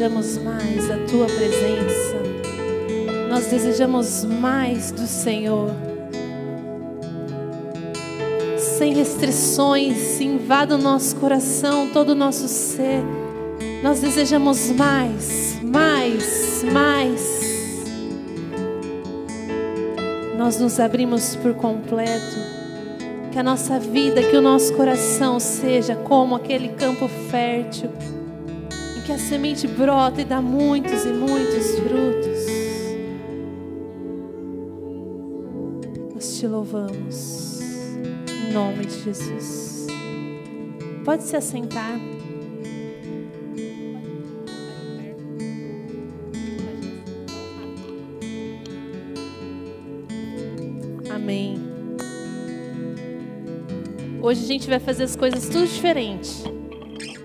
desejamos mais a tua presença. Nós desejamos mais do Senhor. Sem restrições, invada o nosso coração, todo o nosso ser. Nós desejamos mais, mais, mais. Nós nos abrimos por completo. Que a nossa vida, que o nosso coração seja como aquele campo fértil semente brota e dá muitos e muitos frutos. Nós te louvamos, em nome de Jesus. Pode se assentar. Amém. Hoje a gente vai fazer as coisas tudo diferente.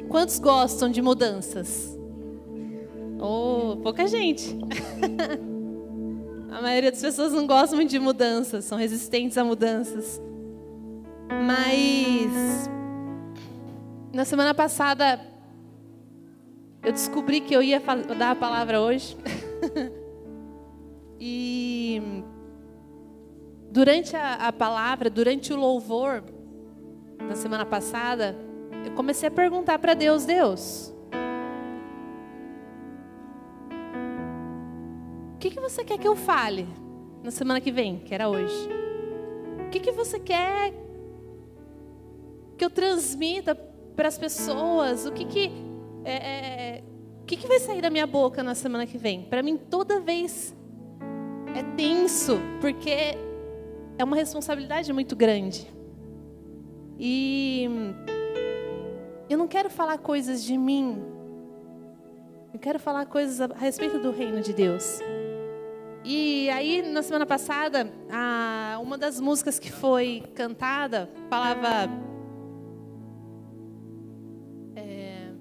Quantos gostam de mudanças? Pouca gente. a maioria das pessoas não gosta muito de mudanças, são resistentes a mudanças. Mas na semana passada eu descobri que eu ia dar a palavra hoje. e durante a, a palavra, durante o louvor, na semana passada, eu comecei a perguntar para Deus: Deus, que, que você quer que eu fale na semana que vem, que era hoje? O que, que você quer que eu transmita para as pessoas? O que que, é, é, o que que vai sair da minha boca na semana que vem? Para mim, toda vez é tenso, porque é uma responsabilidade muito grande. E eu não quero falar coisas de mim. Eu quero falar coisas a respeito do reino de Deus. E aí, na semana passada, a, uma das músicas que foi cantada falava. É,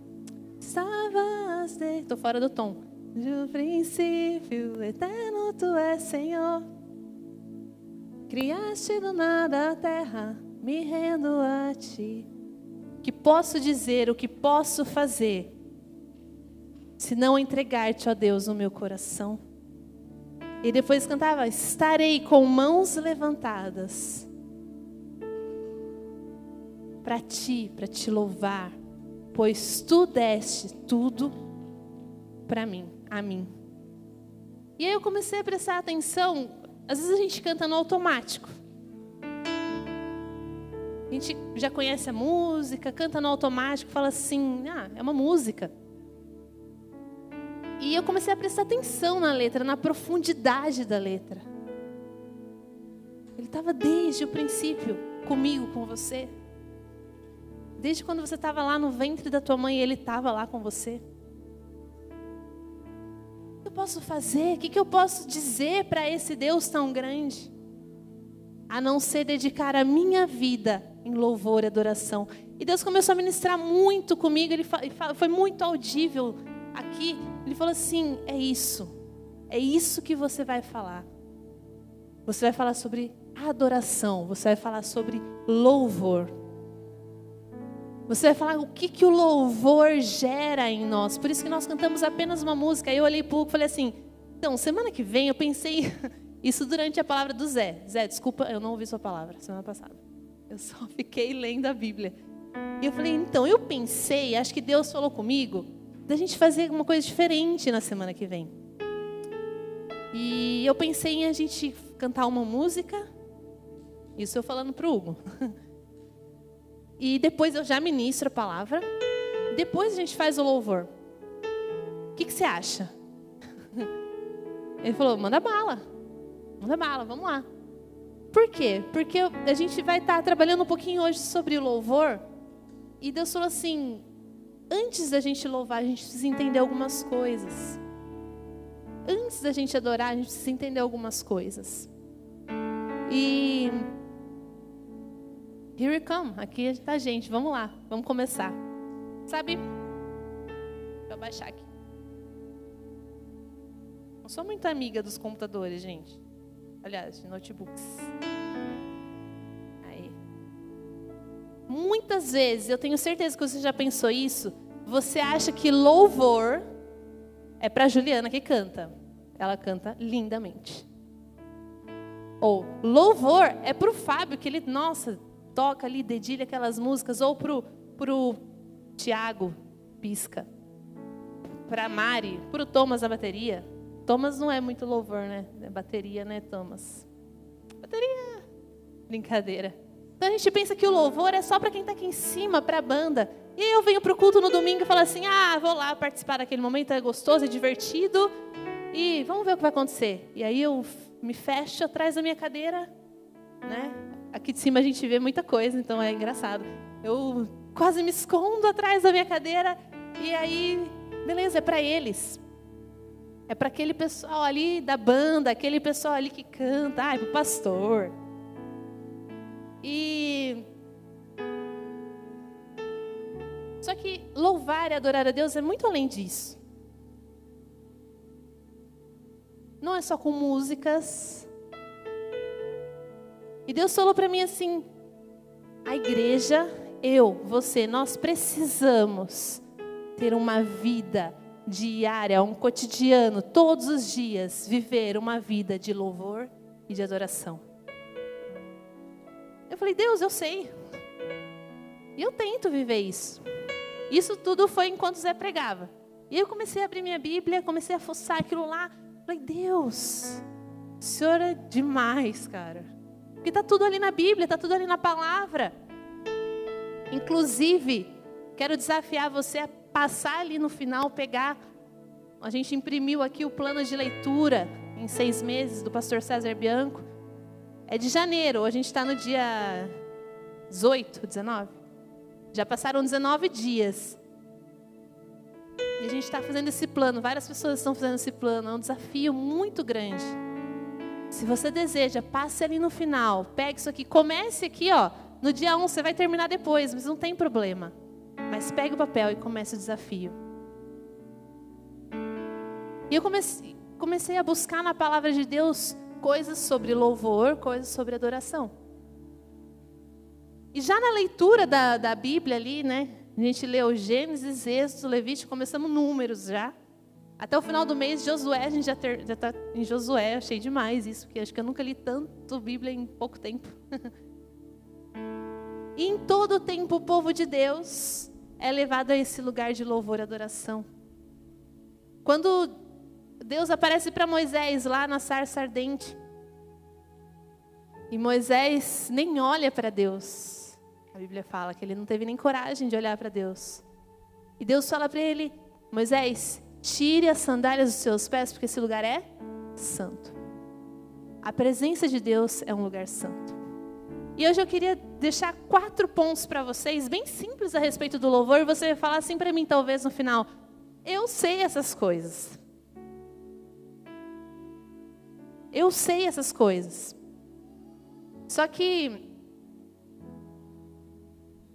Estavas. Estou fora do tom. Do princípio eterno tu és Senhor. Criaste do nada a terra, me rendo a ti que posso dizer, o que posso fazer, se não entregar-te, ó Deus, o meu coração. E depois cantava: Estarei com mãos levantadas para ti, para te louvar, pois tu deste tudo para mim, a mim. E aí eu comecei a prestar atenção. Às vezes a gente canta no automático. A gente já conhece a música, canta no automático, fala assim: ah, é uma música. E eu comecei a prestar atenção na letra, na profundidade da letra. Ele estava desde o princípio comigo, com você. Desde quando você estava lá no ventre da tua mãe, ele estava lá com você. O que eu posso fazer? O que eu posso dizer para esse Deus tão grande? A não ser dedicar a minha vida em louvor e adoração. E Deus começou a ministrar muito comigo, ele foi muito audível aqui. Ele falou assim: é isso, é isso que você vai falar. Você vai falar sobre adoração, você vai falar sobre louvor. Você vai falar o que, que o louvor gera em nós. Por isso que nós cantamos apenas uma música. Aí eu olhei para o e falei assim: então, semana que vem eu pensei isso durante a palavra do Zé. Zé, desculpa, eu não ouvi sua palavra semana passada. Eu só fiquei lendo a Bíblia. E eu falei, então, eu pensei, acho que Deus falou comigo, da gente fazer uma coisa diferente na semana que vem. E eu pensei em a gente cantar uma música, isso eu falando para o Hugo. E depois eu já ministro a palavra, depois a gente faz o louvor. O que, que você acha? Ele falou, manda bala, manda bala, vamos lá. Por quê? Porque a gente vai estar trabalhando um pouquinho hoje sobre o louvor. E Deus falou assim: antes da gente louvar, a gente precisa entender algumas coisas. Antes da gente adorar, a gente precisa entender algumas coisas. E. Here we come. Aqui está a gente. Vamos lá. Vamos começar. Sabe? Deixa eu aqui. Não sou muito amiga dos computadores, gente aliás, de notebooks. Muitas vezes, eu tenho certeza que você já pensou isso, você acha que louvor é para Juliana que canta. Ela canta lindamente. Ou louvor é para o Fábio, que ele, nossa, toca ali, dedilha aquelas músicas. Ou para o Tiago, pisca. Para Mari, para o Thomas a bateria. Thomas não é muito louvor, né? É bateria, né, Thomas? Bateria. Brincadeira. Então a gente pensa que o louvor é só para quem está aqui em cima, para a banda. E eu venho para o culto no domingo e falo assim: ah, vou lá participar daquele momento, é gostoso, é divertido. E vamos ver o que vai acontecer. E aí eu me fecho atrás da minha cadeira, né? Aqui de cima a gente vê muita coisa, então é engraçado. Eu quase me escondo atrás da minha cadeira e aí, beleza, é para eles. É para aquele pessoal ali da banda, aquele pessoal ali que canta, ai, para o pastor. E só que louvar e adorar a Deus é muito além disso. não é só com músicas. E Deus falou para mim assim: a igreja, eu, você, nós precisamos ter uma vida diária, um cotidiano, todos os dias, viver uma vida de louvor e de adoração. Falei, Deus, eu sei. E eu tento viver isso. Isso tudo foi enquanto Zé pregava. E eu comecei a abrir minha Bíblia, comecei a fuçar aquilo lá. Falei, Deus, o Senhor é demais, cara. Porque está tudo ali na Bíblia, está tudo ali na palavra. Inclusive, quero desafiar você a passar ali no final, pegar. A gente imprimiu aqui o plano de leitura em seis meses do pastor César Bianco. É de janeiro, a gente está no dia 18, 19. Já passaram 19 dias. E a gente está fazendo esse plano, várias pessoas estão fazendo esse plano, é um desafio muito grande. Se você deseja, passe ali no final, pegue isso aqui, comece aqui, ó. No dia 1 você vai terminar depois, mas não tem problema. Mas pegue o papel e comece o desafio. E eu comecei, comecei a buscar na palavra de Deus coisas sobre louvor, coisas sobre adoração. E já na leitura da, da Bíblia ali, né? A gente leu Gênesis, Êxodo, Levítico, começamos números já. Até o final do mês, Josué, a gente já está em Josué, achei demais isso, porque acho que eu nunca li tanto Bíblia em pouco tempo. e em todo o tempo o povo de Deus é levado a esse lugar de louvor e adoração. Quando Deus aparece para Moisés lá na sarça ardente, e Moisés nem olha para Deus, a Bíblia fala que ele não teve nem coragem de olhar para Deus. E Deus fala para ele: Moisés, tire as sandálias dos seus pés, porque esse lugar é santo. A presença de Deus é um lugar santo. E hoje eu queria deixar quatro pontos para vocês, bem simples a respeito do louvor, e você vai falar assim para mim, talvez no final: Eu sei essas coisas. Eu sei essas coisas. Só que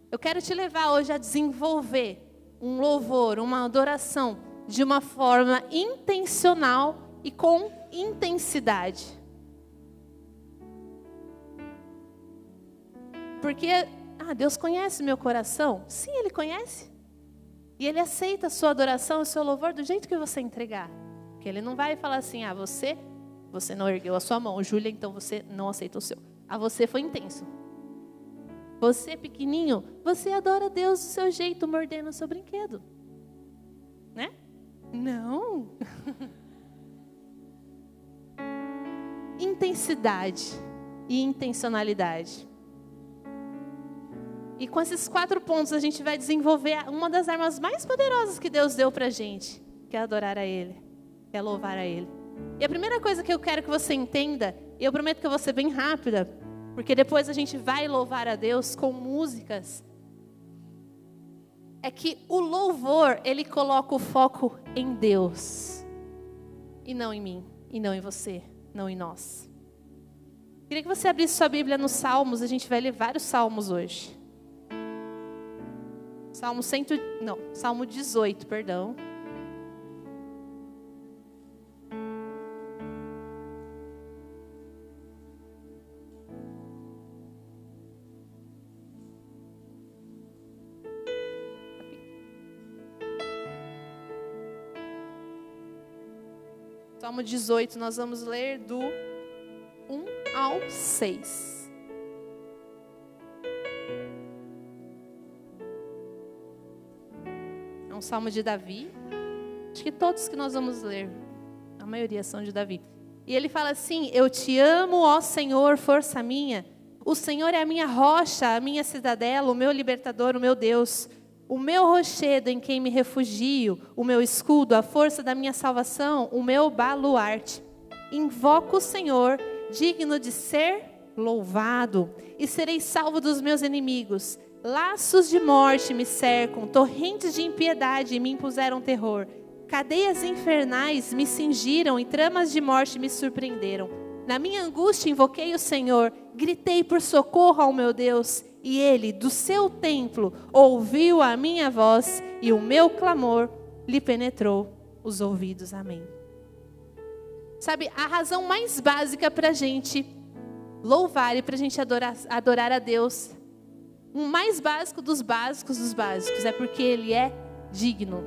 eu quero te levar hoje a desenvolver um louvor, uma adoração de uma forma intencional e com intensidade. Porque, ah, Deus conhece meu coração? Sim, Ele conhece. E Ele aceita a sua adoração, o seu louvor do jeito que você entregar. Porque Ele não vai falar assim, ah, você, você não ergueu a sua mão, Júlia, então você não aceita o seu. A você foi intenso. Você pequenininho, você adora Deus do seu jeito, mordendo o seu brinquedo. Né? Não. Intensidade e intencionalidade. E com esses quatro pontos a gente vai desenvolver uma das armas mais poderosas que Deus deu para gente, que é adorar a Ele, que é louvar a Ele. E a primeira coisa que eu quero que você entenda, e eu prometo que eu vou ser bem rápida, porque depois a gente vai louvar a Deus com músicas. É que o louvor, ele coloca o foco em Deus. E não em mim, e não em você, não em nós. Queria que você abrisse sua Bíblia nos Salmos, a gente vai ler vários salmos hoje. Salmo 100, não, Salmo 18, perdão. Salmo 18, nós vamos ler do 1 ao 6. É um salmo de Davi. Acho que todos que nós vamos ler, a maioria são de Davi. E ele fala assim: Eu te amo, ó Senhor, força minha. O Senhor é a minha rocha, a minha cidadela, o meu libertador, o meu Deus. O meu rochedo em quem me refugio, o meu escudo, a força da minha salvação, o meu baluarte. Invoco o Senhor, digno de ser louvado, e serei salvo dos meus inimigos. Laços de morte me cercam, torrentes de impiedade me impuseram terror. Cadeias infernais me cingiram e tramas de morte me surpreenderam. Na minha angústia invoquei o Senhor, gritei por socorro ao meu Deus e ele, do seu templo, ouviu a minha voz e o meu clamor lhe penetrou os ouvidos. Amém. Sabe, a razão mais básica para a gente louvar e para a gente adorar, adorar a Deus, o mais básico dos básicos dos básicos, é porque Ele é digno.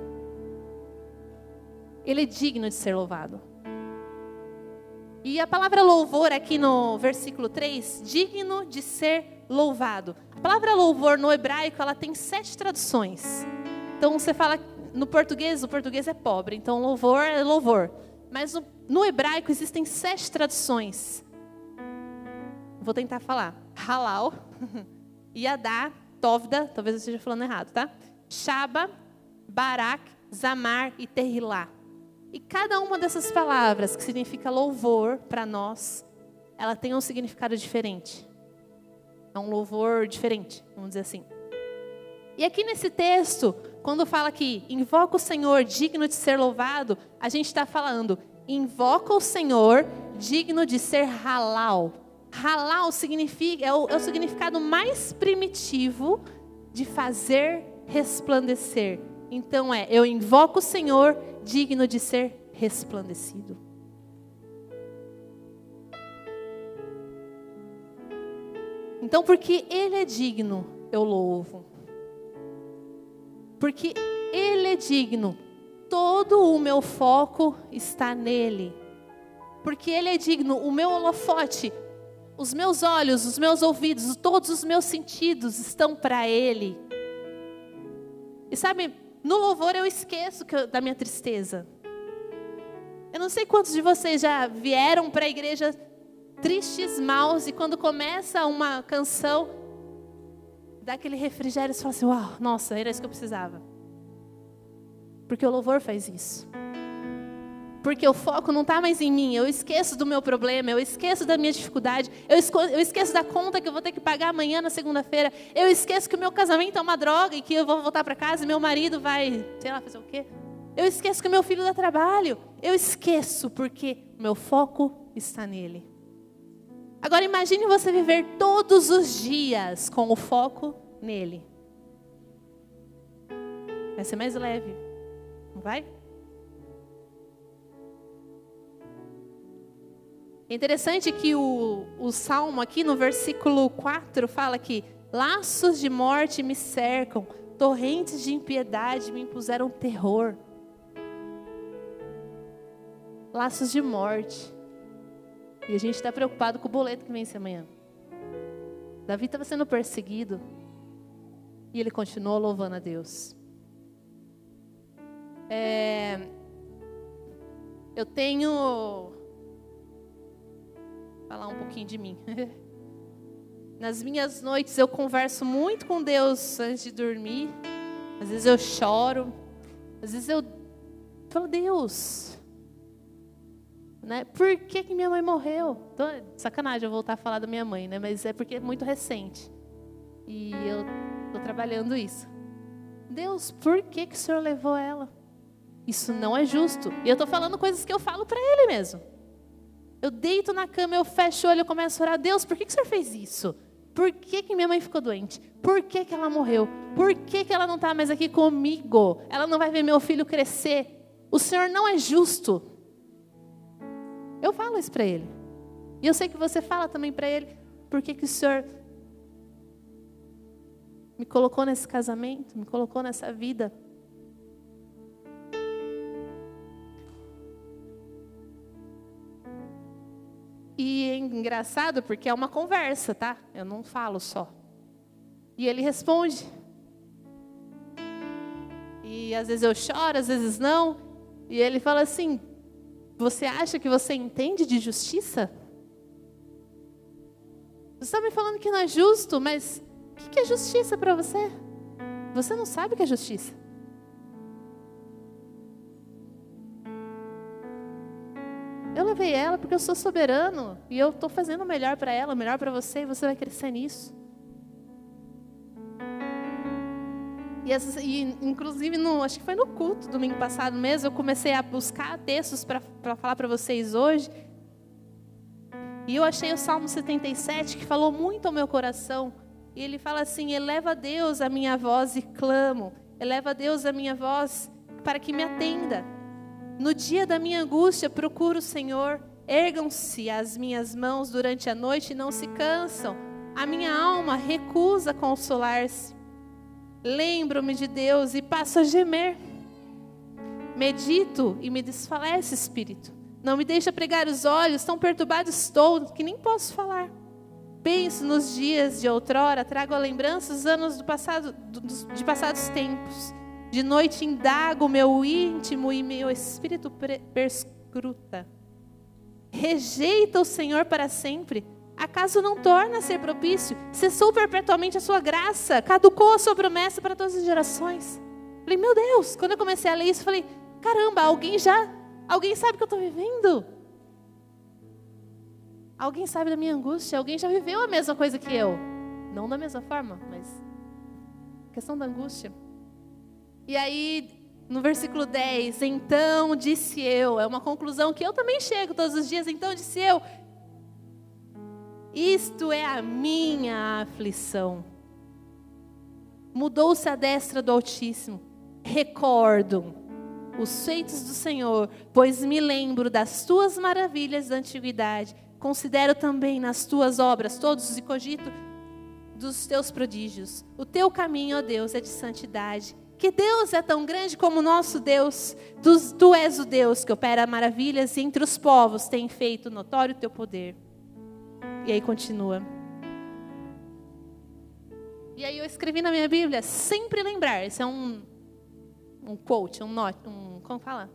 Ele é digno de ser louvado. E a palavra louvor aqui no versículo 3, digno de ser louvado. A palavra louvor no hebraico, ela tem sete traduções. Então você fala no português, o português é pobre, então louvor é louvor. Mas no, no hebraico existem sete traduções. Vou tentar falar. Halal, Yadá, Tovda, talvez eu esteja falando errado, tá? Shaba, Barak, Zamar e Terrilá. E cada uma dessas palavras que significa louvor para nós, ela tem um significado diferente. É um louvor diferente, vamos dizer assim. E aqui nesse texto, quando fala que invoca o Senhor digno de ser louvado, a gente está falando, invoca o Senhor digno de ser halal. Halal significa, é o, é o significado mais primitivo de fazer resplandecer. Então é, eu invoco o Senhor digno de ser resplandecido. Então, porque Ele é digno, eu louvo. Porque Ele é digno, todo o meu foco está nele. Porque Ele é digno, o meu holofote, os meus olhos, os meus ouvidos, todos os meus sentidos estão para Ele. E sabe, no louvor eu esqueço eu, da minha tristeza. Eu não sei quantos de vocês já vieram para a igreja tristes, maus, e quando começa uma canção, dá aquele refrigério e fala assim: Uau, nossa, era isso que eu precisava. Porque o louvor faz isso. Porque o foco não está mais em mim, eu esqueço do meu problema, eu esqueço da minha dificuldade, eu, eu esqueço da conta que eu vou ter que pagar amanhã na segunda-feira, eu esqueço que o meu casamento é uma droga e que eu vou voltar para casa e meu marido vai, sei lá, fazer o quê. Eu esqueço que meu filho dá trabalho, eu esqueço porque meu foco está nele. Agora imagine você viver todos os dias com o foco nele. Vai ser mais leve, não vai? É interessante que o, o salmo aqui no versículo 4 fala que laços de morte me cercam, torrentes de impiedade me impuseram terror. Laços de morte. E a gente está preocupado com o boleto que vence amanhã. Davi estava sendo perseguido. E ele continuou louvando a Deus. É, eu tenho. Falar um pouquinho de mim. Nas minhas noites eu converso muito com Deus antes de dormir. Às vezes eu choro. Às vezes eu falo, Deus, né? Por que, que minha mãe morreu? Tô, sacanagem eu voltar a falar da minha mãe, né? mas é porque é muito recente. E eu estou trabalhando isso. Deus, por que, que o Senhor levou ela? Isso não é justo. E eu estou falando coisas que eu falo para Ele mesmo. Eu deito na cama, eu fecho o olho, eu começo a orar. Deus, por que, que o Senhor fez isso? Por que, que minha mãe ficou doente? Por que, que ela morreu? Por que, que ela não está mais aqui comigo? Ela não vai ver meu filho crescer? O Senhor não é justo. Eu falo isso para ele. E eu sei que você fala também para ele. Por que, que o Senhor me colocou nesse casamento, me colocou nessa vida? Engraçado porque é uma conversa, tá? Eu não falo só. E ele responde. E às vezes eu choro, às vezes não. E ele fala assim: Você acha que você entende de justiça? Você está me falando que não é justo, mas o que é justiça para você? Você não sabe o que é justiça. Eu levei ela porque eu sou soberano e eu estou fazendo o melhor para ela, o melhor para você e você vai crescer nisso. E, essas, e, inclusive, no, acho que foi no culto domingo passado mesmo, eu comecei a buscar textos para falar para vocês hoje. E eu achei o Salmo 77 que falou muito ao meu coração. E ele fala assim: Eleva a Deus a minha voz e clamo, eleva a Deus a minha voz para que me atenda. No dia da minha angústia, procuro o Senhor. Ergam-se as minhas mãos durante a noite e não se cansam. A minha alma recusa consolar-se. Lembro-me de Deus e passo a gemer. Medito e me desfalece espírito. Não me deixa pregar os olhos, tão perturbado estou que nem posso falar. Penso nos dias de outrora, trago a lembrança dos anos do passado, de passados tempos. De noite indago meu íntimo e meu espírito perscruta. Rejeita o Senhor para sempre. Acaso não torna a ser propício? Cessou perpetuamente a sua graça, caducou a sua promessa para todas as gerações. Falei, meu Deus, quando eu comecei a ler isso, falei, caramba, alguém já, alguém sabe o que eu estou vivendo? Alguém sabe da minha angústia? Alguém já viveu a mesma coisa que eu? Não da mesma forma, mas questão da angústia. E aí, no versículo 10, então disse eu, é uma conclusão que eu também chego todos os dias, então disse eu, isto é a minha aflição. Mudou-se a destra do Altíssimo. Recordo os feitos do Senhor, pois me lembro das tuas maravilhas da antiguidade. Considero também nas tuas obras todos e cogito dos teus prodígios. O teu caminho, ó Deus, é de santidade. Que Deus é tão grande como o nosso Deus. Tu, tu és o Deus que opera maravilhas e entre os povos tem feito notório o teu poder. E aí continua. E aí eu escrevi na minha Bíblia, sempre lembrar. Esse é um, um quote, um note, um, como fala?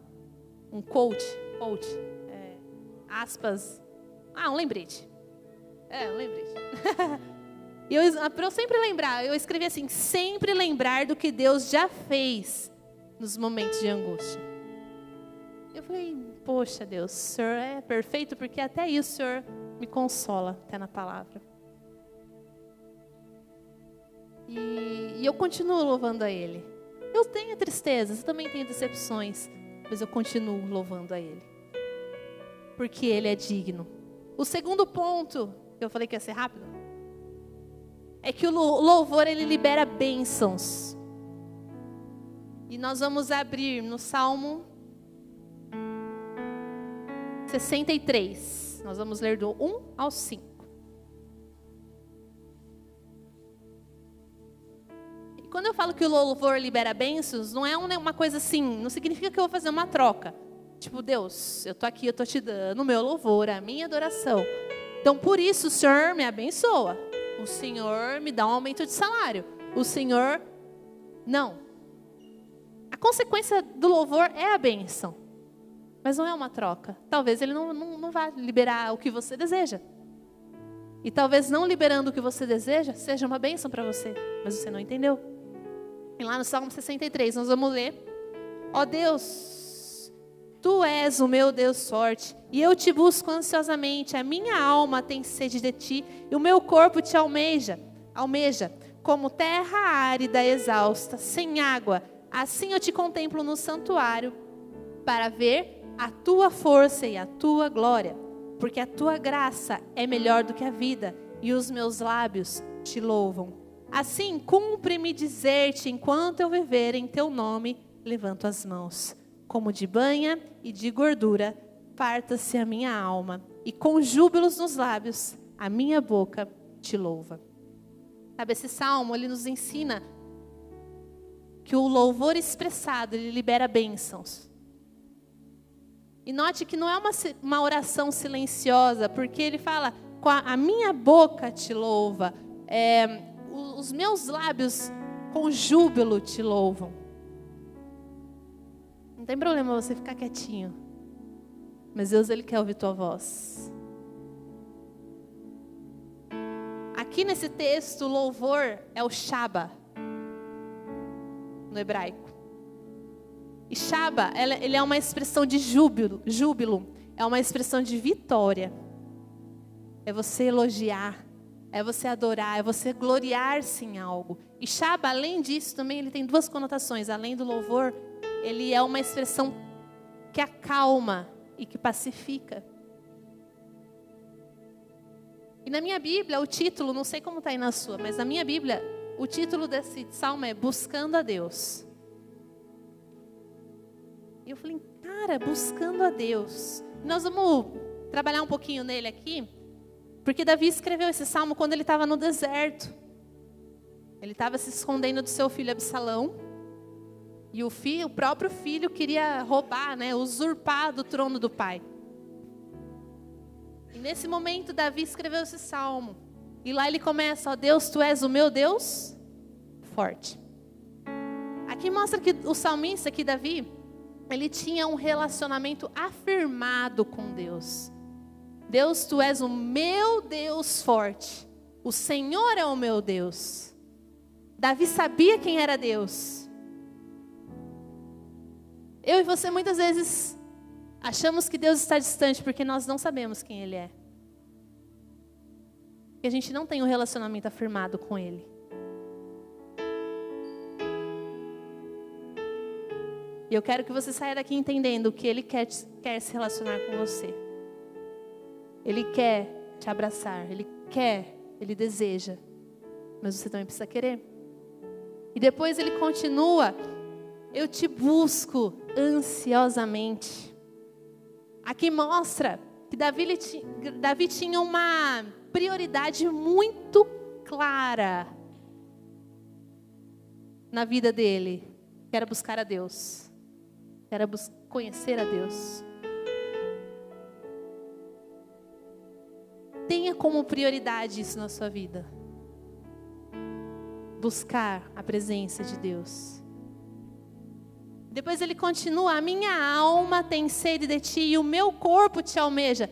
Um quote, quote, é, aspas. Ah, um lembrete. É, um lembrete. e eu, para eu sempre lembrar, eu escrevi assim, sempre lembrar do que Deus já fez nos momentos de angústia. Eu falei, poxa Deus, o Senhor é perfeito, porque até isso o Senhor me consola até na palavra. E, e eu continuo louvando a Ele. Eu tenho tristezas, eu também tenho decepções, mas eu continuo louvando a Ele. Porque Ele é digno. O segundo ponto, eu falei que ia ser rápido, é que o louvor ele libera bênçãos. E nós vamos abrir no Salmo 63. Nós vamos ler do 1 ao 5. E quando eu falo que o louvor libera bênçãos, não é uma coisa assim, não significa que eu vou fazer uma troca. Tipo, Deus, eu tô aqui, eu tô te dando o meu louvor, a minha adoração. Então, por isso, o Senhor me abençoa. O Senhor me dá um aumento de salário. O Senhor. Não. A consequência do louvor é a bênção. Mas não é uma troca. Talvez ele não, não, não vá liberar o que você deseja. E talvez não liberando o que você deseja seja uma bênção para você. Mas você não entendeu. E lá no Salmo 63, nós vamos ler: Ó oh Deus, tu és o meu Deus forte, e eu te busco ansiosamente. A minha alma tem sede de ti, e o meu corpo te almeja, almeja, como terra árida exausta, sem água. Assim eu te contemplo no santuário, para ver a tua força e a tua glória, porque a tua graça é melhor do que a vida, e os meus lábios te louvam. Assim, cumpre-me dizer-te, enquanto eu viver em teu nome, levanto as mãos. Como de banha e de gordura, parta-se a minha alma, e com júbilos nos lábios, a minha boca te louva. Sabe, esse salmo, ele nos ensina que o louvor expressado, ele libera bênçãos. E note que não é uma, uma oração silenciosa, porque ele fala: a minha boca te louva, é, os meus lábios com júbilo te louvam. Tem problema você ficar quietinho, mas Deus ele quer ouvir tua voz. Aqui nesse texto, louvor é o Shaba, no hebraico. E Shaba, ele é uma expressão de júbilo, júbilo, é uma expressão de vitória. É você elogiar, é você adorar, é você gloriar-se em algo. E Shaba, além disso, também ele tem duas conotações. Além do louvor, ele é uma expressão que acalma e que pacifica. E na minha Bíblia, o título, não sei como está aí na sua, mas na minha Bíblia, o título desse salmo é Buscando a Deus. E eu falei, cara, buscando a Deus. Nós vamos trabalhar um pouquinho nele aqui, porque Davi escreveu esse salmo quando ele estava no deserto. Ele estava se escondendo do seu filho Absalão. E o, filho, o próprio filho queria roubar, né, usurpar do trono do pai. E nesse momento, Davi escreveu esse salmo. E lá ele começa: Ó Deus, tu és o meu Deus forte. Aqui mostra que o salmista, aqui, Davi, ele tinha um relacionamento afirmado com Deus. Deus, tu és o meu Deus forte. O Senhor é o meu Deus. Davi sabia quem era Deus. Eu e você muitas vezes achamos que Deus está distante porque nós não sabemos quem Ele é. E a gente não tem um relacionamento afirmado com Ele. E eu quero que você saia daqui entendendo que Ele quer, quer se relacionar com você. Ele quer te abraçar, Ele quer, Ele deseja. Mas você também precisa querer. E depois ele continua: Eu te busco ansiosamente. Aqui mostra que Davi, Davi tinha uma prioridade muito clara na vida dele, que era buscar a Deus era conhecer a Deus. Tenha como prioridade isso na sua vida. Buscar a presença de Deus. Depois ele continua: A minha alma tem sede de ti e o meu corpo te almeja.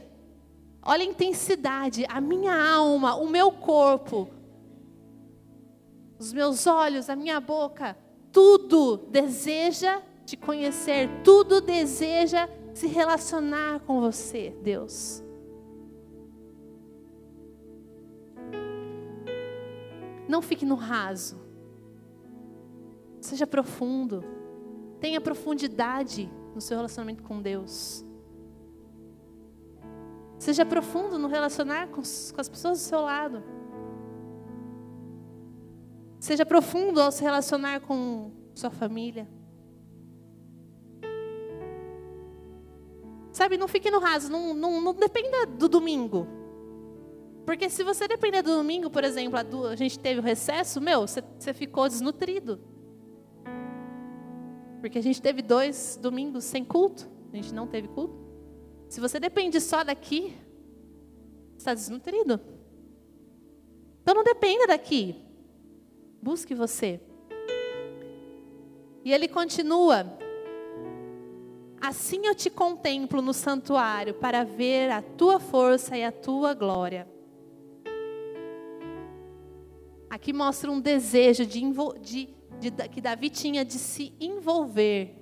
Olha a intensidade. A minha alma, o meu corpo, os meus olhos, a minha boca, tudo deseja te conhecer, tudo deseja se relacionar com você, Deus. Não fique no raso. Seja profundo. Tenha profundidade no seu relacionamento com Deus. Seja profundo no relacionar com, com as pessoas do seu lado. Seja profundo ao se relacionar com sua família. Sabe, não fique no raso, não, não, não dependa do domingo. Porque se você depender do domingo, por exemplo, a, gente teve o recesso, meu, você ficou desnutrido. Porque a gente teve dois domingos sem culto, a gente não teve culto. Se você depende só daqui, está desnutrido. Então não dependa daqui. Busque você. E ele continua: Assim eu te contemplo no santuário para ver a tua força e a tua glória. Aqui mostra um desejo de, de, de, que Davi tinha de se envolver.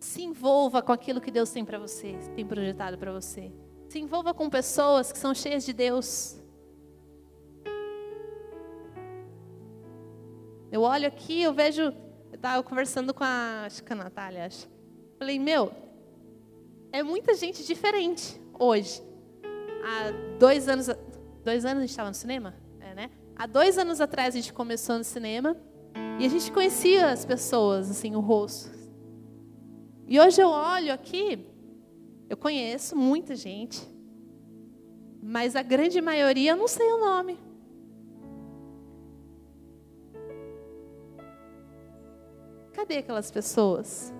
Se envolva com aquilo que Deus tem para você, tem projetado para você. Se envolva com pessoas que são cheias de Deus. Eu olho aqui, eu vejo eu estava conversando com a, acho que a Natália, acho. Falei, meu, é muita gente diferente hoje. Há dois anos, dois anos a gente estava no cinema? Há dois anos atrás a gente começou no cinema e a gente conhecia as pessoas, assim, o rosto. E hoje eu olho aqui, eu conheço muita gente, mas a grande maioria eu não sei o nome. Cadê aquelas pessoas?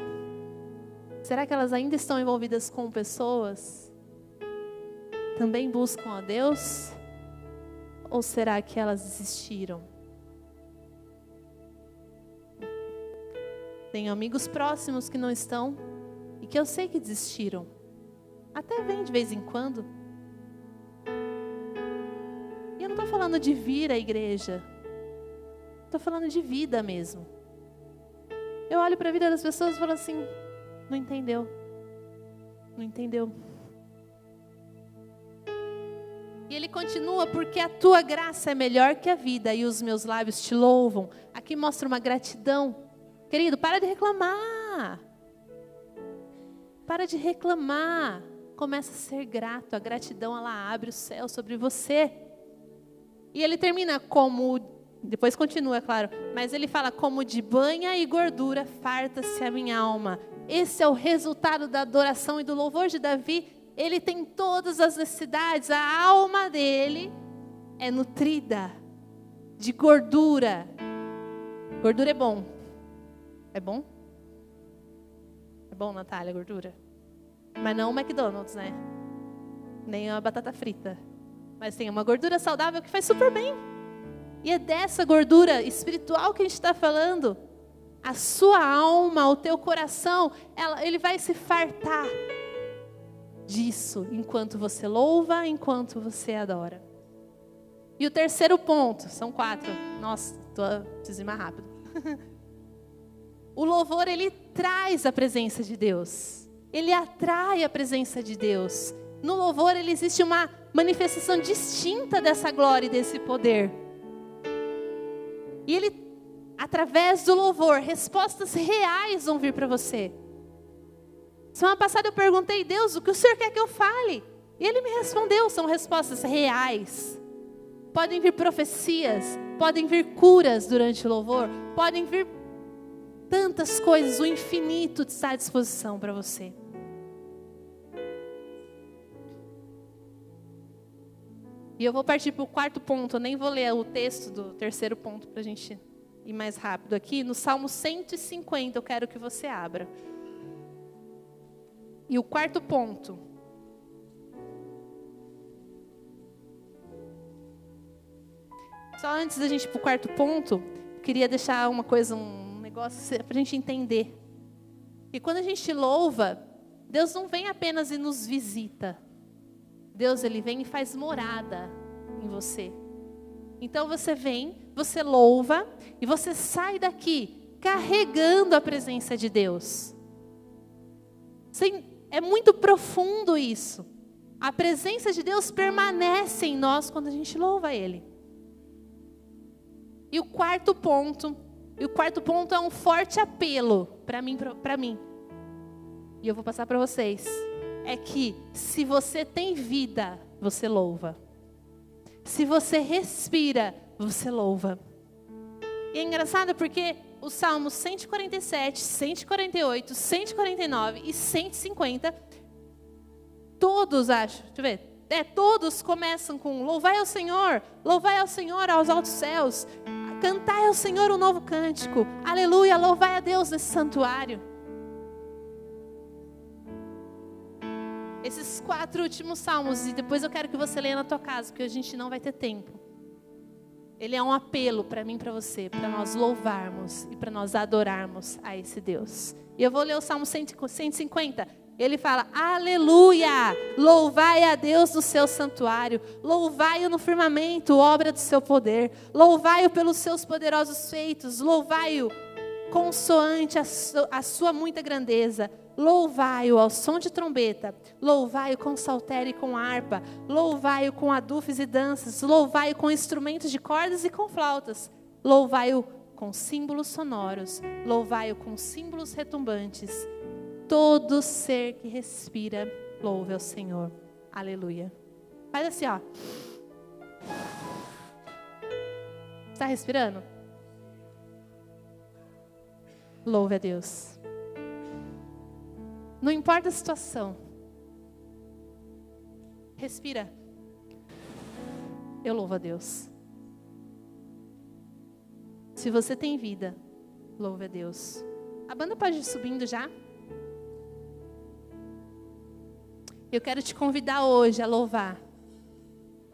Será que elas ainda estão envolvidas com pessoas? Também buscam a Deus? Ou será que elas desistiram? Tenho amigos próximos que não estão e que eu sei que desistiram. Até vem de vez em quando. E eu não estou falando de vir à igreja. Estou falando de vida mesmo. Eu olho para a vida das pessoas e falo assim: não entendeu. Não entendeu. E ele continua, porque a tua graça é melhor que a vida e os meus lábios te louvam. Aqui mostra uma gratidão. Querido, para de reclamar. Para de reclamar. Começa a ser grato. A gratidão, ela abre o céu sobre você. E ele termina como, depois continua, é claro, mas ele fala: como de banha e gordura farta-se a minha alma. Esse é o resultado da adoração e do louvor de Davi ele tem todas as necessidades, a alma dele é nutrida de gordura. Gordura é bom. É bom? É bom, Natália, gordura? Mas não o McDonald's, né? Nem a batata frita. Mas tem uma gordura saudável que faz super bem. E é dessa gordura espiritual que a gente está falando. A sua alma, o teu coração, ela, ele vai se fartar disso enquanto você louva, enquanto você adora. E o terceiro ponto, são quatro. Nossa, tô, preciso ir mais rápido. o louvor, ele traz a presença de Deus. Ele atrai a presença de Deus. No louvor, ele existe uma manifestação distinta dessa glória e desse poder. E ele, através do louvor, respostas reais vão vir para você. Semana passada eu perguntei, Deus, o que o Senhor quer que eu fale? E Ele me respondeu, são respostas reais. Podem vir profecias, podem vir curas durante o louvor, podem vir tantas coisas, o infinito está à disposição para você. E eu vou partir para o quarto ponto, eu nem vou ler o texto do terceiro ponto para a gente ir mais rápido aqui. No Salmo 150, eu quero que você abra. E o quarto ponto. Só antes da gente ir para o quarto ponto, queria deixar uma coisa, um negócio para a gente entender. E quando a gente louva, Deus não vem apenas e nos visita. Deus ele vem e faz morada em você. Então você vem, você louva e você sai daqui carregando a presença de Deus. Sem é muito profundo isso. A presença de Deus permanece em nós quando a gente louva Ele. E o quarto ponto, e o quarto ponto é um forte apelo para mim, para mim. E eu vou passar para vocês. É que se você tem vida, você louva. Se você respira, você louva. E é engraçado porque os Salmos 147, 148, 149 e 150, todos, acho, deixa eu ver, é, todos começam com louvai ao Senhor, louvai ao Senhor aos altos céus, cantai ao Senhor um novo cântico, aleluia, louvai a Deus nesse santuário. Esses quatro últimos salmos, e depois eu quero que você leia na tua casa, porque a gente não vai ter tempo. Ele é um apelo para mim para você, para nós louvarmos e para nós adorarmos a esse Deus. E eu vou ler o Salmo 150. Ele fala: Aleluia! Louvai a Deus no seu santuário, louvai-o no firmamento, obra do seu poder, louvai-o pelos seus poderosos feitos, louvai-o consoante a sua muita grandeza. Louvai-o ao som de trombeta, louvai-o com saltério e com harpa, louvai-o com adufes e danças, louvai-o com instrumentos de cordas e com flautas, louvai-o com símbolos sonoros, louvai-o com símbolos retumbantes. Todo ser que respira, louve ao Senhor. Aleluia. Faz assim, ó. Está respirando? Louve a Deus. Não importa a situação. Respira. Eu louvo a Deus. Se você tem vida, louve a Deus. A banda pode ir subindo já? Eu quero te convidar hoje a louvar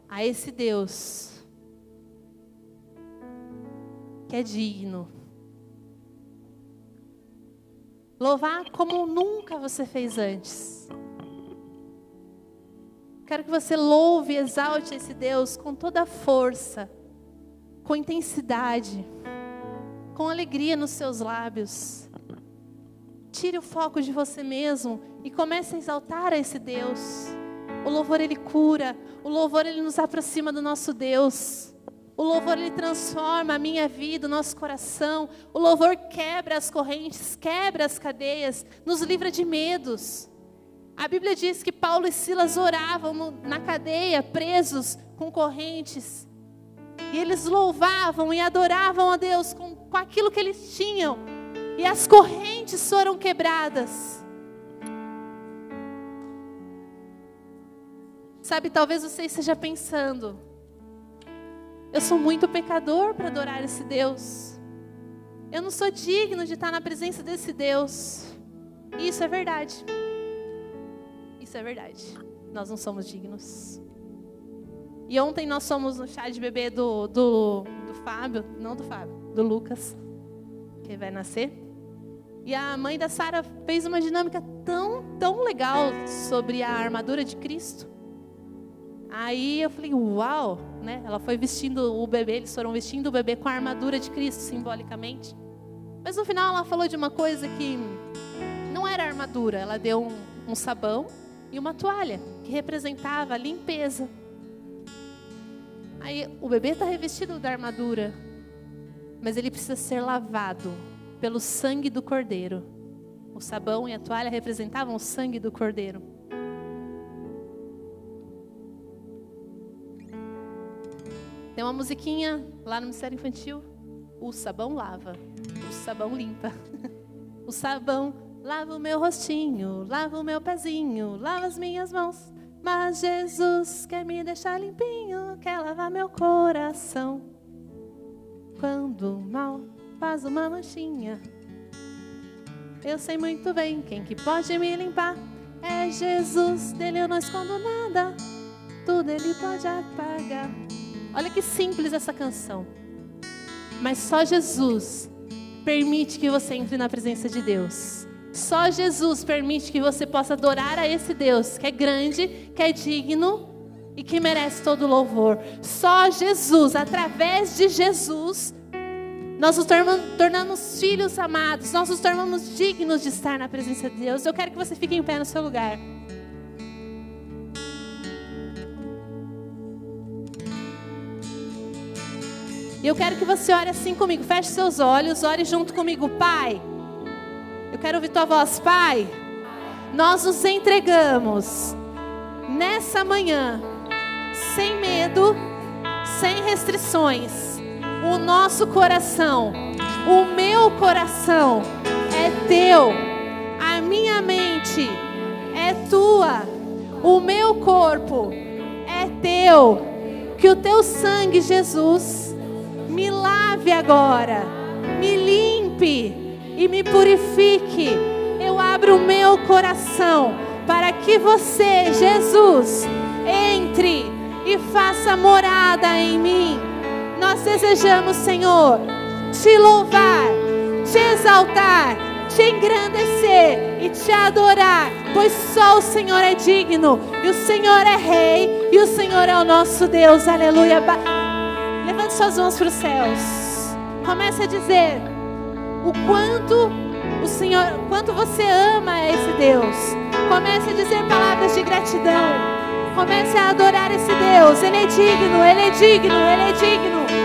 a esse Deus que é digno. Louvar como nunca você fez antes. Quero que você louve exalte esse Deus com toda a força, com intensidade, com alegria nos seus lábios. Tire o foco de você mesmo e comece a exaltar a esse Deus. O louvor ele cura, o louvor ele nos aproxima do nosso Deus. O louvor ele transforma a minha vida, o nosso coração. O louvor quebra as correntes, quebra as cadeias, nos livra de medos. A Bíblia diz que Paulo e Silas oravam na cadeia, presos com correntes. E eles louvavam e adoravam a Deus com, com aquilo que eles tinham. E as correntes foram quebradas. Sabe, talvez você esteja pensando: eu sou muito pecador para adorar esse Deus. Eu não sou digno de estar na presença desse Deus. E isso é verdade. Isso é verdade. Nós não somos dignos. E ontem nós fomos no chá de bebê do, do, do Fábio, não do Fábio, do Lucas, que vai nascer. E a mãe da Sara fez uma dinâmica tão, tão legal sobre a armadura de Cristo. Aí eu falei, uau, né? Ela foi vestindo o bebê, eles foram vestindo o bebê com a armadura de Cristo, simbolicamente. Mas no final ela falou de uma coisa que não era armadura, ela deu um, um sabão e uma toalha, que representava a limpeza. Aí o bebê está revestido da armadura, mas ele precisa ser lavado pelo sangue do cordeiro. O sabão e a toalha representavam o sangue do cordeiro. Tem uma musiquinha lá no Ministério Infantil. O sabão lava, o sabão limpa. o sabão lava o meu rostinho, lava o meu pezinho, lava as minhas mãos. Mas Jesus quer me deixar limpinho, quer lavar meu coração. Quando o mal faz uma manchinha. Eu sei muito bem quem que pode me limpar. É Jesus, dele eu não escondo nada. Tudo ele pode apagar. Olha que simples essa canção. Mas só Jesus permite que você entre na presença de Deus. Só Jesus permite que você possa adorar a esse Deus que é grande, que é digno e que merece todo louvor. Só Jesus, através de Jesus, nós nos tornamos filhos amados, nós nos tornamos dignos de estar na presença de Deus. Eu quero que você fique em pé no seu lugar. E eu quero que você ore assim comigo. Feche seus olhos, ore junto comigo, Pai. Eu quero ouvir tua voz, Pai. Nós nos entregamos nessa manhã, sem medo, sem restrições o nosso coração, o meu coração é teu, a minha mente é tua, o meu corpo é teu. Que o teu sangue, Jesus, me lave agora, me limpe e me purifique. Eu abro o meu coração para que você, Jesus, entre e faça morada em mim nós desejamos, Senhor, te louvar, te exaltar, te engrandecer e te adorar, pois só o Senhor é digno, e o Senhor é Rei, e o Senhor é o nosso Deus. Aleluia. Levante suas mãos para os céus. Comece a dizer o quanto o Senhor, quanto você ama esse Deus. Comece a dizer palavras de gratidão. Comece a adorar esse Deus. Ele é digno, Ele é digno, Ele é digno.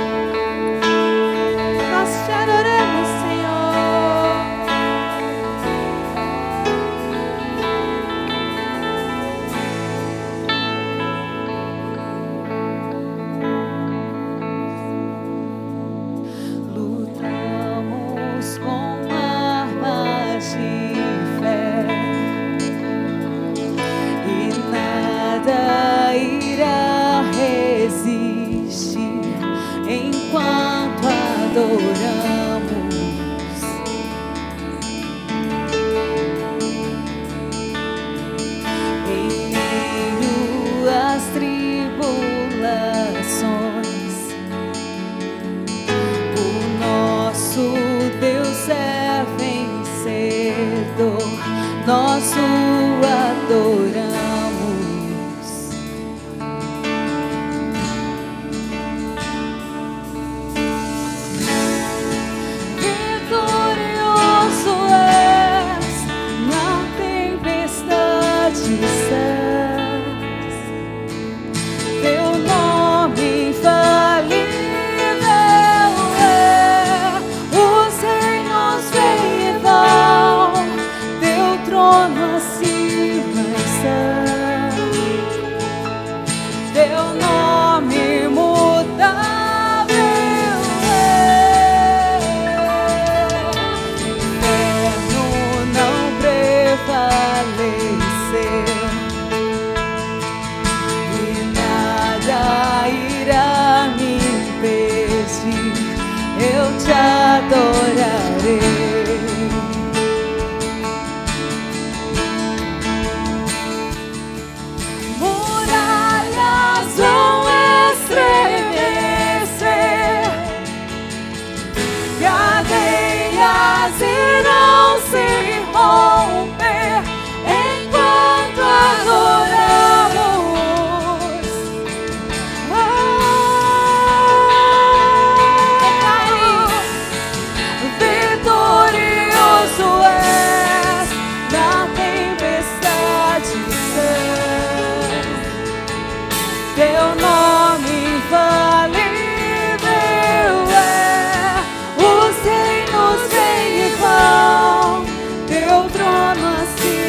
Trono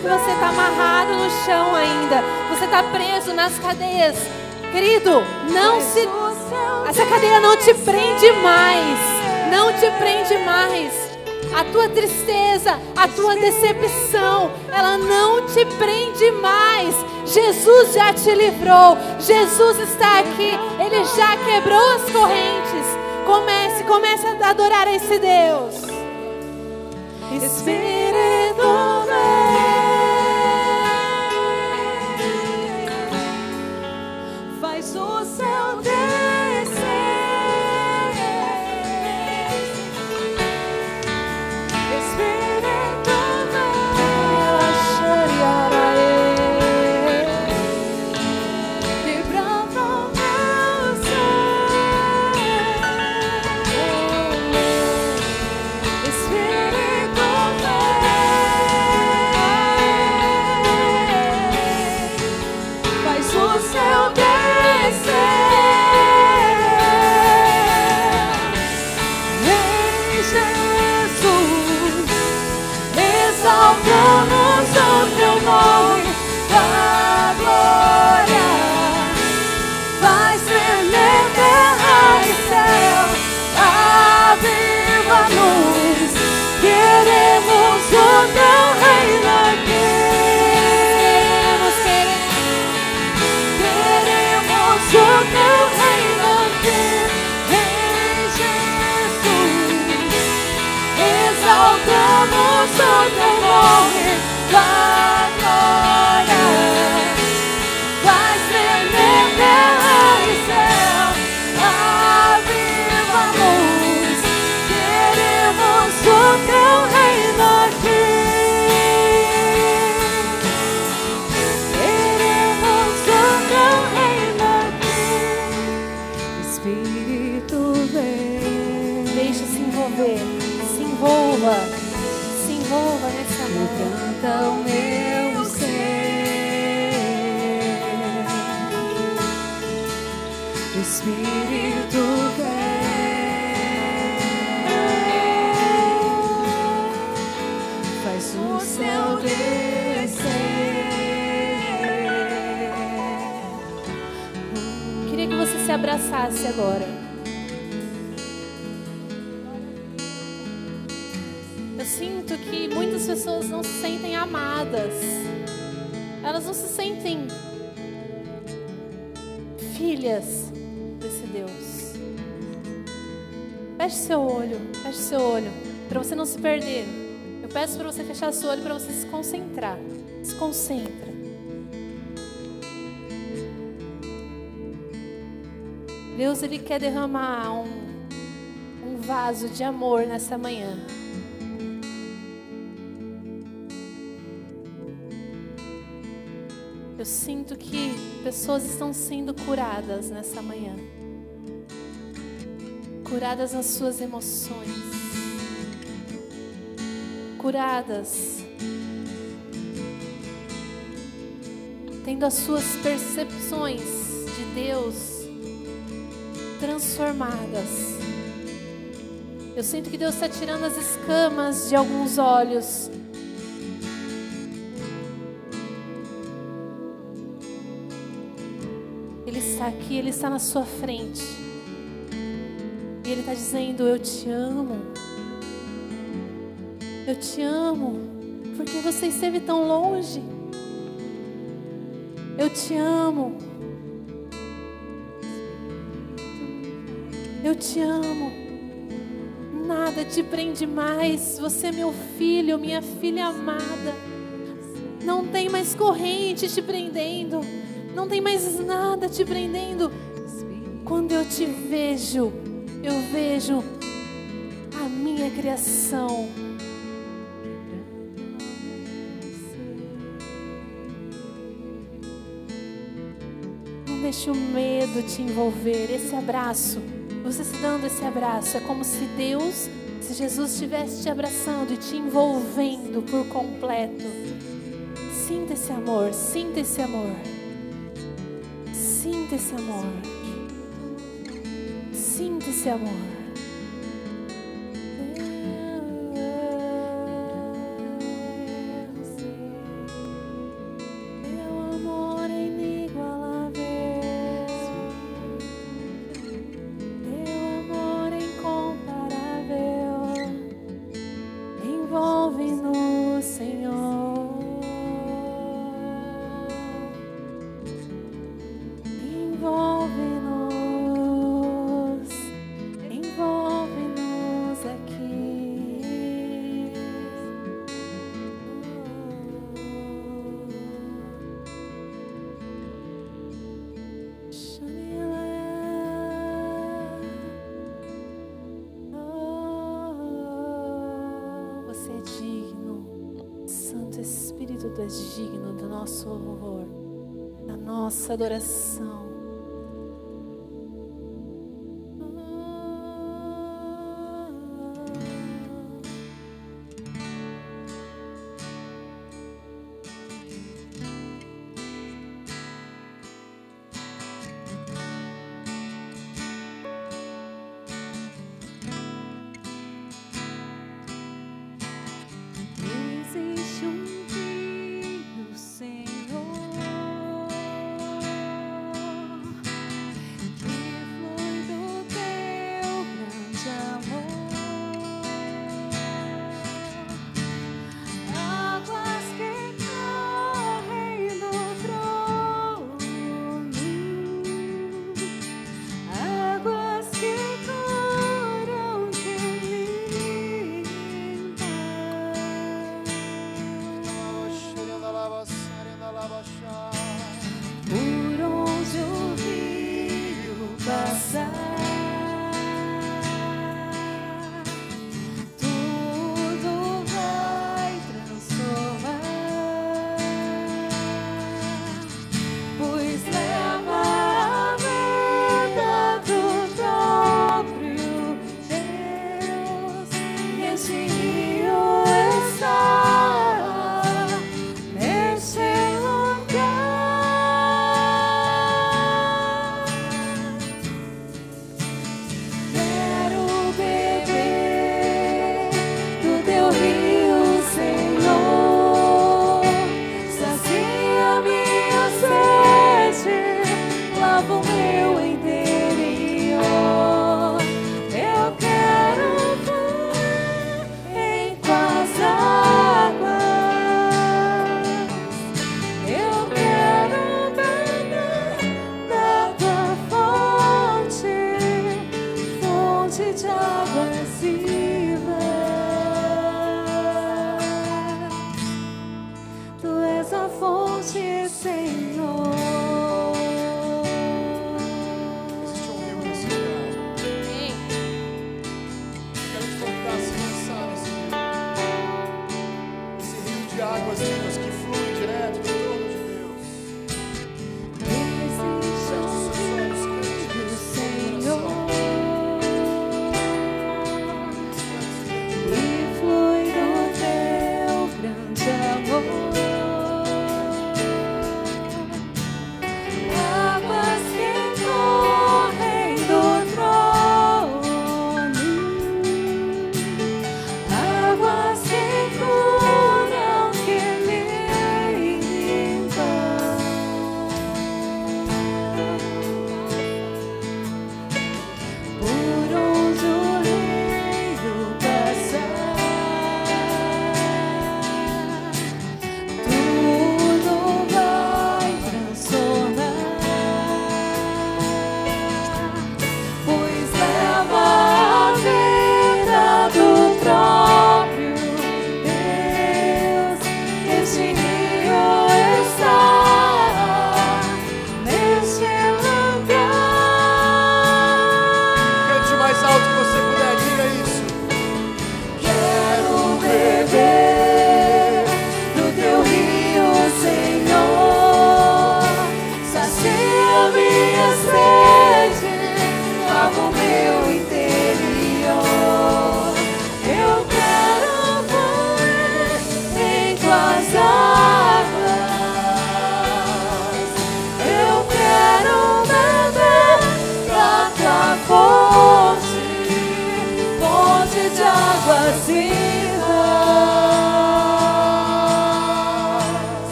que você está amarrado no chão ainda, você está preso nas cadeias. Querido, não se. Essa cadeia não te prende mais. Não te prende mais. A tua tristeza, a tua decepção, ela não te prende mais. Jesus já te livrou. Jesus está aqui. Ele já quebrou as correntes. Comece, comece a adorar esse Deus. Espírito Santo. quebrantam meu ser. Espírito vem, faz o céu descer. Queria que você se abraçasse agora. Elas não se sentem filhas desse Deus. Feche seu olho, feche seu olho, para você não se perder. Eu peço para você fechar seu olho para você se concentrar. Se concentra. Deus ele quer derramar um, um vaso de amor nessa manhã. Eu sinto que pessoas estão sendo curadas nessa manhã. Curadas nas suas emoções. Curadas. Tendo as suas percepções de Deus transformadas. Eu sinto que Deus está tirando as escamas de alguns olhos está aqui, Ele está na sua frente. E Ele está dizendo: Eu te amo. Eu te amo. Porque você esteve tão longe. Eu te amo. Eu te amo. Nada te prende mais. Você é meu filho, minha filha amada. Não tem mais corrente te prendendo. Não tem mais nada te prendendo. Quando eu te vejo, eu vejo a minha criação. Não deixe o medo te envolver. Esse abraço, você se dando esse abraço, é como se Deus, se Jesus estivesse te abraçando e te envolvendo por completo. Sinta esse amor, sinta esse amor. Sinta esse amor. Sinta esse amor. Adoração.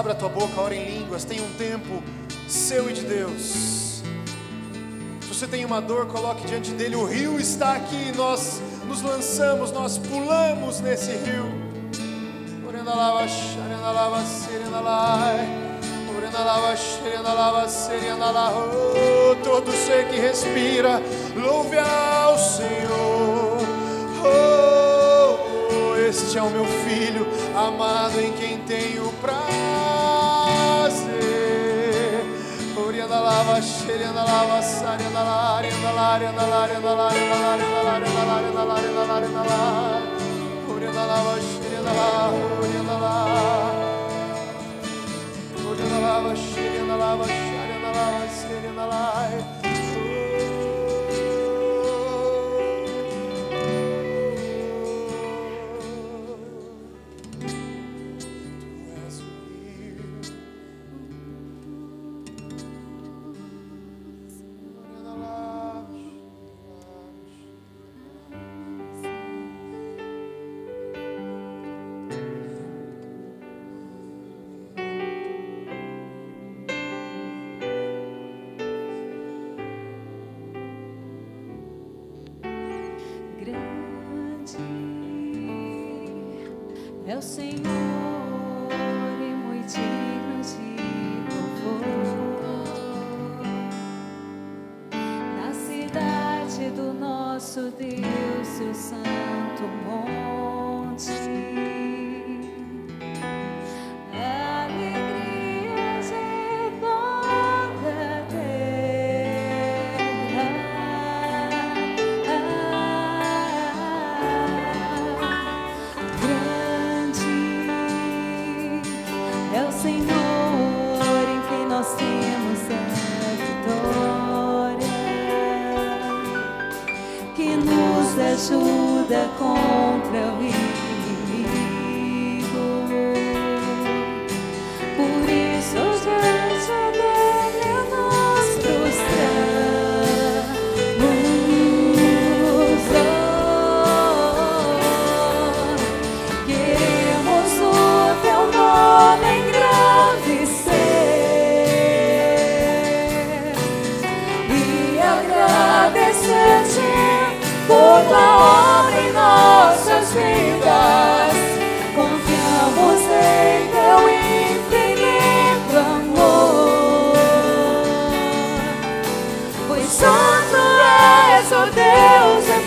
abra a tua boca, ora em línguas, tenha um tempo seu e de Deus. Se você tem uma dor, coloque diante dele, o rio está aqui, nós nos lançamos, nós pulamos nesse rio. Oh, todo ser que respira, louve ao Senhor. Oh, este é o meu filho amado em quem tenho prazer. Orianda lava, xerianda lava, sarianda lara, anda lara, anda lara, anda lara, anda lara, anda lara, anda lara, anda lara, anda lara, anda lara, anda lara, anda lara, Senhor.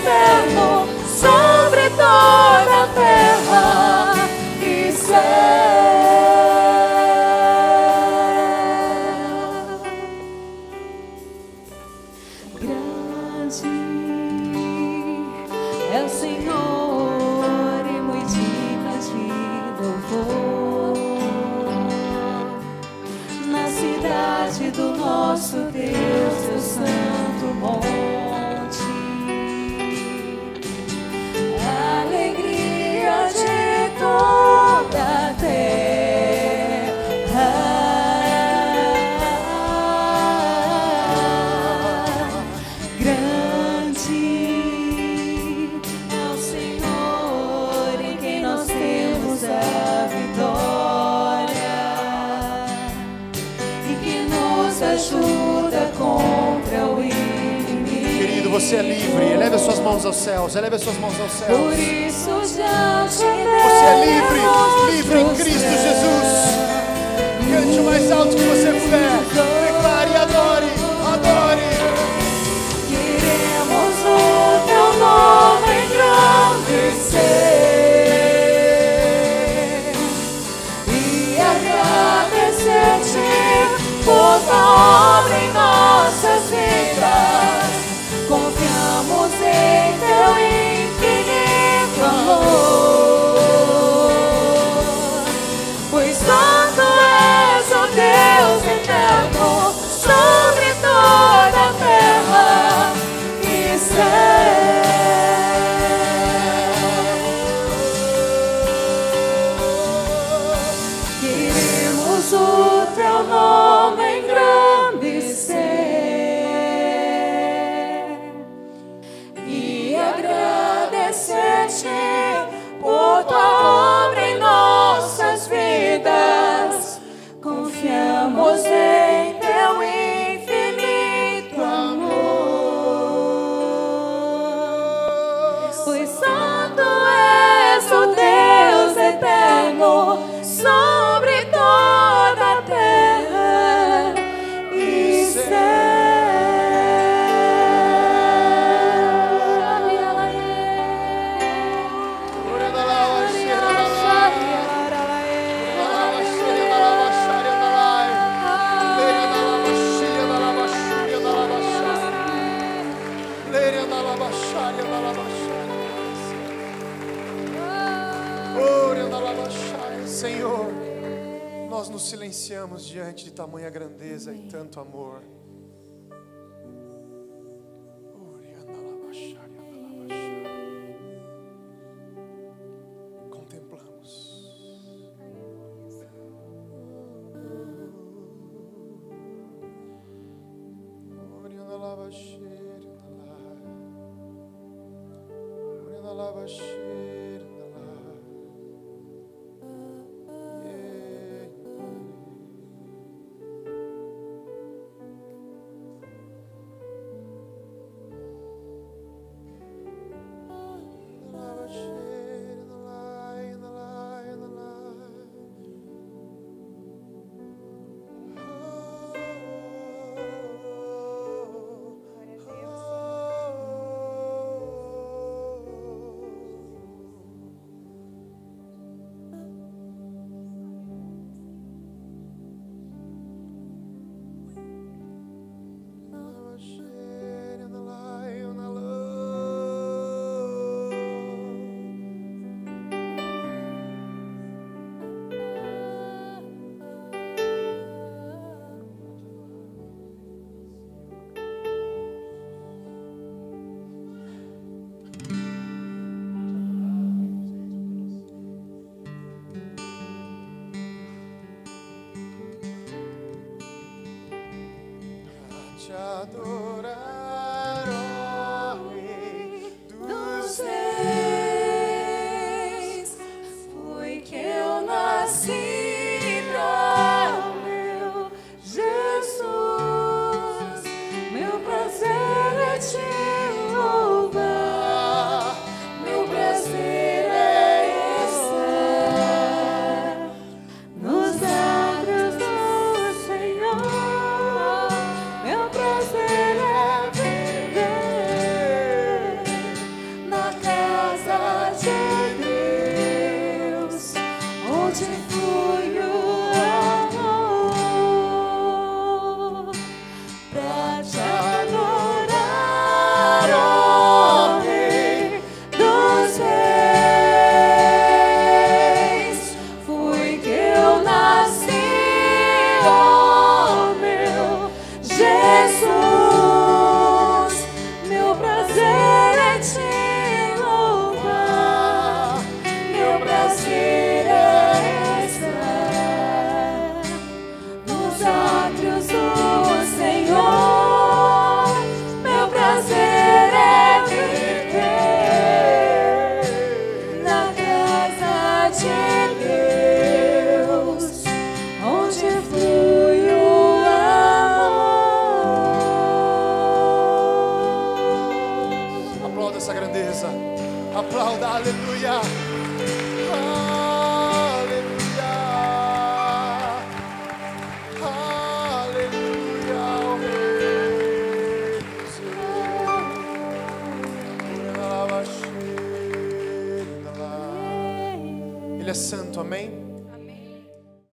爱。mãos aos céus. Eleve suas mãos aos céus. Por isso já Você é livre, livre em Cristo Jesus. Cante o mais alto que você puder. Declare, adore, adore. Queremos o teu nome engrandecer. estamos diante de tamanha grandeza Amém. e tanto amor. Contemplamos. Lava cheiro, lava. Adorar,